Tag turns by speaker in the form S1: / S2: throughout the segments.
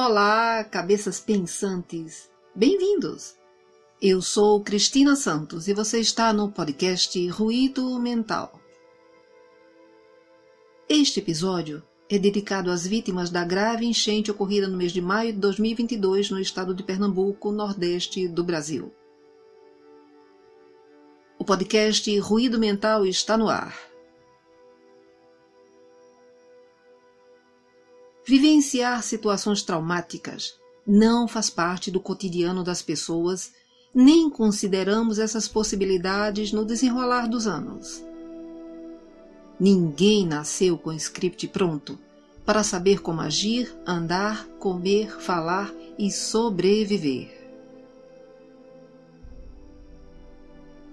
S1: Olá, cabeças pensantes! Bem-vindos! Eu sou Cristina Santos e você está no podcast Ruído Mental. Este episódio é dedicado às vítimas da grave enchente ocorrida no mês de maio de 2022 no estado de Pernambuco, nordeste do Brasil. O podcast Ruído Mental está no ar. Vivenciar situações traumáticas não faz parte do cotidiano das pessoas, nem consideramos essas possibilidades no desenrolar dos anos. Ninguém nasceu com script pronto para saber como agir, andar, comer, falar e sobreviver.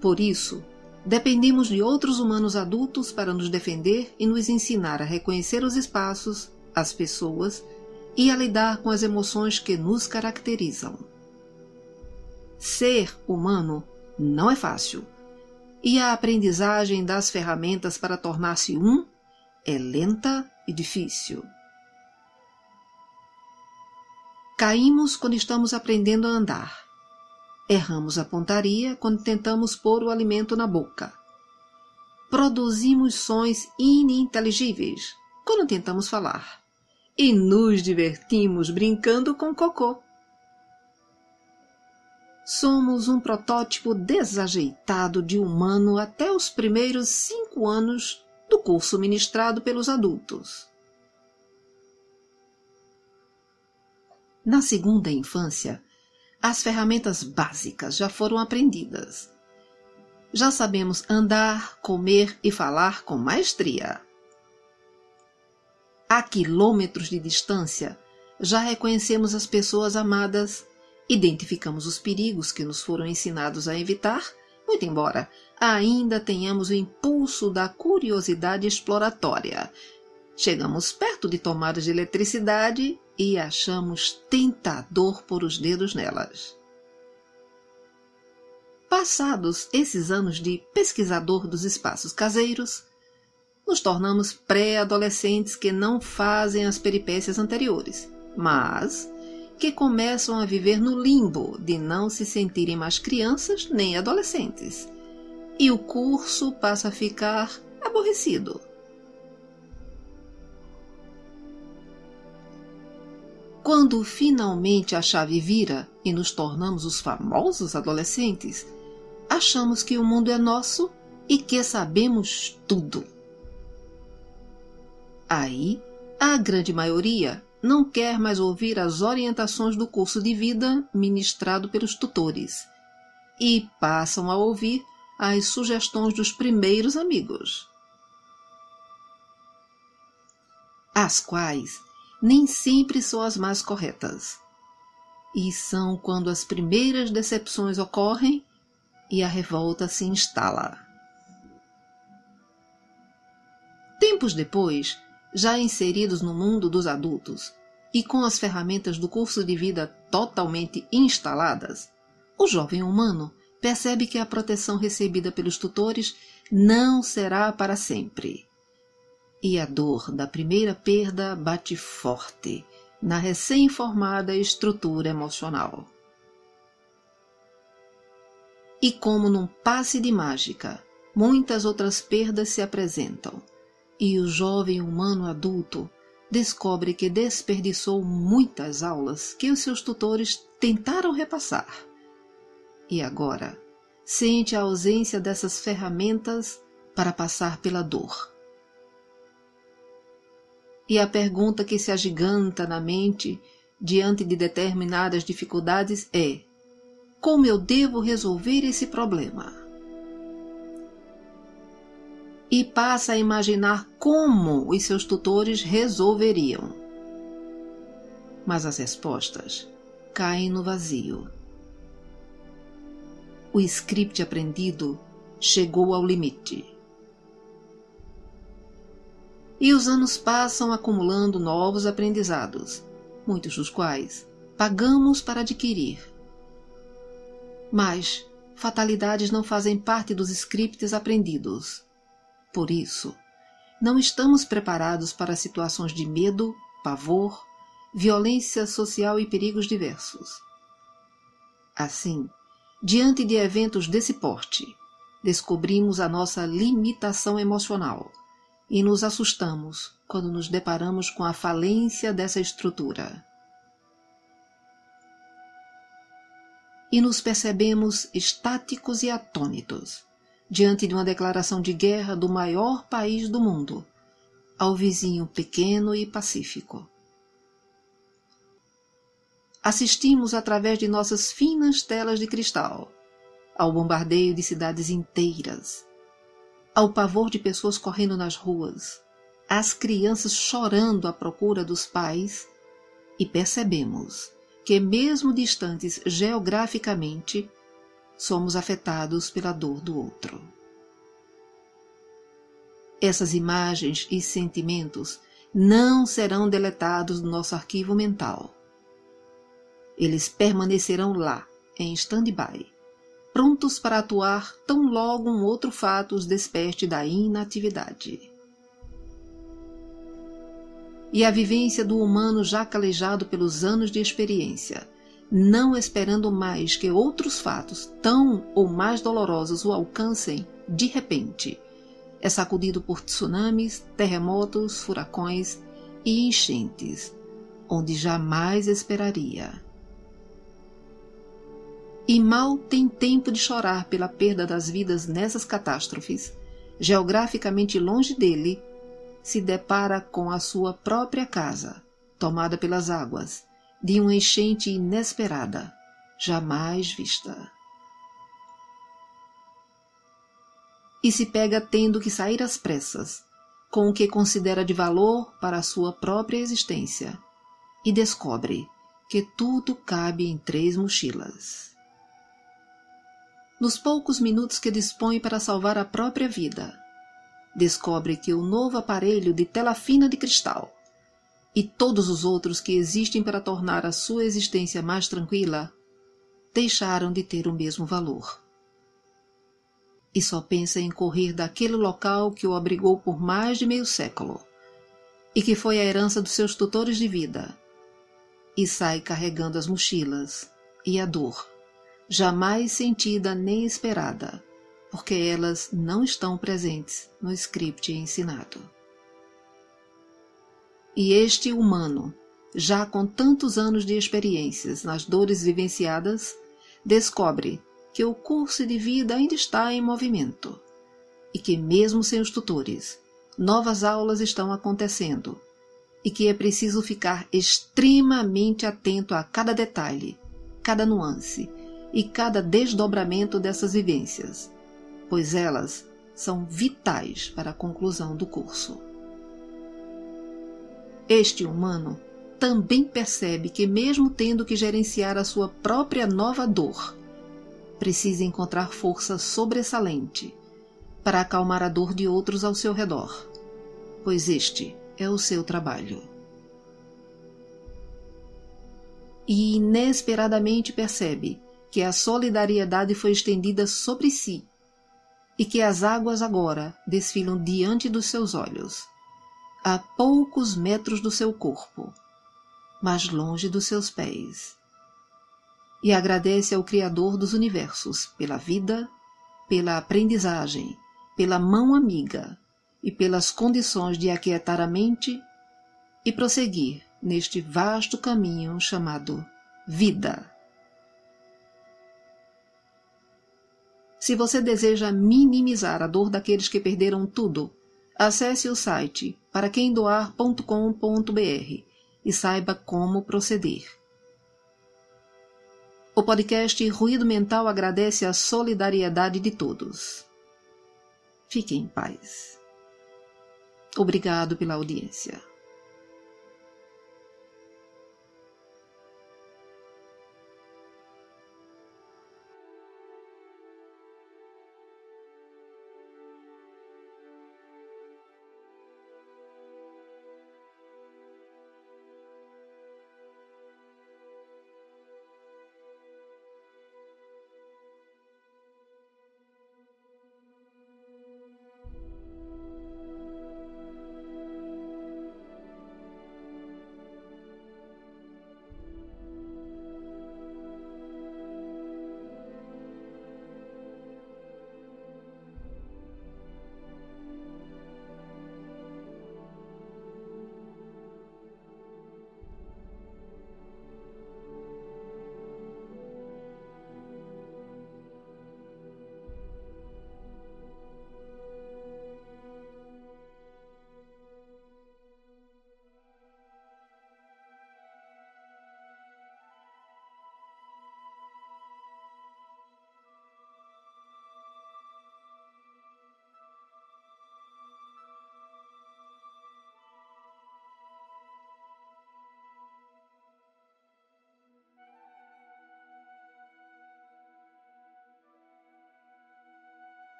S1: Por isso, dependemos de outros humanos adultos para nos defender e nos ensinar a reconhecer os espaços as pessoas e a lidar com as emoções que nos caracterizam. Ser humano não é fácil, e a aprendizagem das ferramentas para tornar-se um é lenta e difícil. Caímos quando estamos aprendendo a andar. Erramos a pontaria quando tentamos pôr o alimento na boca. Produzimos sons ininteligíveis quando tentamos falar e nos divertimos brincando com cocô. Somos um protótipo desajeitado de humano até os primeiros cinco anos do curso ministrado pelos adultos. Na segunda infância, as ferramentas básicas já foram aprendidas. Já sabemos andar, comer e falar com maestria a quilômetros de distância, já reconhecemos as pessoas amadas, identificamos os perigos que nos foram ensinados a evitar, muito embora ainda tenhamos o impulso da curiosidade exploratória. Chegamos perto de tomadas de eletricidade e achamos tentador pôr os dedos nelas. Passados esses anos de pesquisador dos espaços caseiros, nos tornamos pré-adolescentes que não fazem as peripécias anteriores, mas que começam a viver no limbo de não se sentirem mais crianças nem adolescentes. E o curso passa a ficar aborrecido. Quando finalmente a chave vira e nos tornamos os famosos adolescentes, achamos que o mundo é nosso e que sabemos tudo. Aí, a grande maioria não quer mais ouvir as orientações do curso de vida ministrado pelos tutores e passam a ouvir as sugestões dos primeiros amigos, as quais nem sempre são as mais corretas. E são quando as primeiras decepções ocorrem e a revolta se instala. Tempos depois, já inseridos no mundo dos adultos e com as ferramentas do curso de vida totalmente instaladas, o jovem humano percebe que a proteção recebida pelos tutores não será para sempre. E a dor da primeira perda bate forte na recém-formada estrutura emocional. E como num passe de mágica, muitas outras perdas se apresentam e o jovem humano adulto descobre que desperdiçou muitas aulas que os seus tutores tentaram repassar. E agora sente a ausência dessas ferramentas para passar pela dor. E a pergunta que se agiganta na mente diante de determinadas dificuldades é: como eu devo resolver esse problema? E passa a imaginar como os seus tutores resolveriam. Mas as respostas caem no vazio. O script aprendido chegou ao limite. E os anos passam acumulando novos aprendizados, muitos dos quais pagamos para adquirir. Mas fatalidades não fazem parte dos scripts aprendidos por isso, não estamos preparados para situações de medo, pavor, violência social e perigos diversos. Assim, diante de eventos desse porte, descobrimos a nossa limitação emocional e nos assustamos quando nos deparamos com a falência dessa estrutura. E nos percebemos estáticos e atônitos diante de uma declaração de guerra do maior país do mundo ao vizinho pequeno e pacífico. Assistimos através de nossas finas telas de cristal ao bombardeio de cidades inteiras, ao pavor de pessoas correndo nas ruas, às crianças chorando à procura dos pais, e percebemos que, mesmo distantes geograficamente, somos afetados pela dor do outro. Essas imagens e sentimentos não serão deletados do nosso arquivo mental. Eles permanecerão lá, em stand-by, prontos para atuar tão logo um outro fato os desperte da inatividade. E a vivência do humano já calejado pelos anos de experiência, não esperando mais que outros fatos tão ou mais dolorosos o alcancem de repente, é sacudido por tsunamis, terremotos, furacões e enchentes, onde jamais esperaria. E mal tem tempo de chorar pela perda das vidas nessas catástrofes, geograficamente longe dele, se depara com a sua própria casa, tomada pelas águas, de uma enchente inesperada, jamais vista. E se pega tendo que sair às pressas, com o que considera de valor para a sua própria existência, e descobre que tudo cabe em três mochilas nos poucos minutos que dispõe para salvar a própria vida. Descobre que o novo aparelho de tela fina de cristal e todos os outros que existem para tornar a sua existência mais tranquila deixaram de ter o mesmo valor. E só pensa em correr daquele local que o abrigou por mais de meio século e que foi a herança dos seus tutores de vida, e sai carregando as mochilas e a dor jamais sentida nem esperada, porque elas não estão presentes no script ensinado. E este humano, já com tantos anos de experiências nas dores vivenciadas, descobre que o curso de vida ainda está em movimento e que, mesmo sem os tutores, novas aulas estão acontecendo e que é preciso ficar extremamente atento a cada detalhe, cada nuance e cada desdobramento dessas vivências, pois elas são vitais para a conclusão do curso. Este humano também percebe que, mesmo tendo que gerenciar a sua própria nova dor, precisa encontrar força sobressalente para acalmar a dor de outros ao seu redor, pois este é o seu trabalho. E inesperadamente percebe que a solidariedade foi estendida sobre si e que as águas agora desfilam diante dos seus olhos, a poucos metros do seu corpo, mas longe dos seus pés. E agradece ao Criador dos universos pela vida, pela aprendizagem, pela mão amiga e pelas condições de aquietar a mente e prosseguir neste vasto caminho chamado vida. Se você deseja minimizar a dor daqueles que perderam tudo, acesse o site paraquemdoar.com.br e saiba como proceder. O podcast Ruído Mental agradece a solidariedade de todos. Fique em paz. Obrigado pela audiência.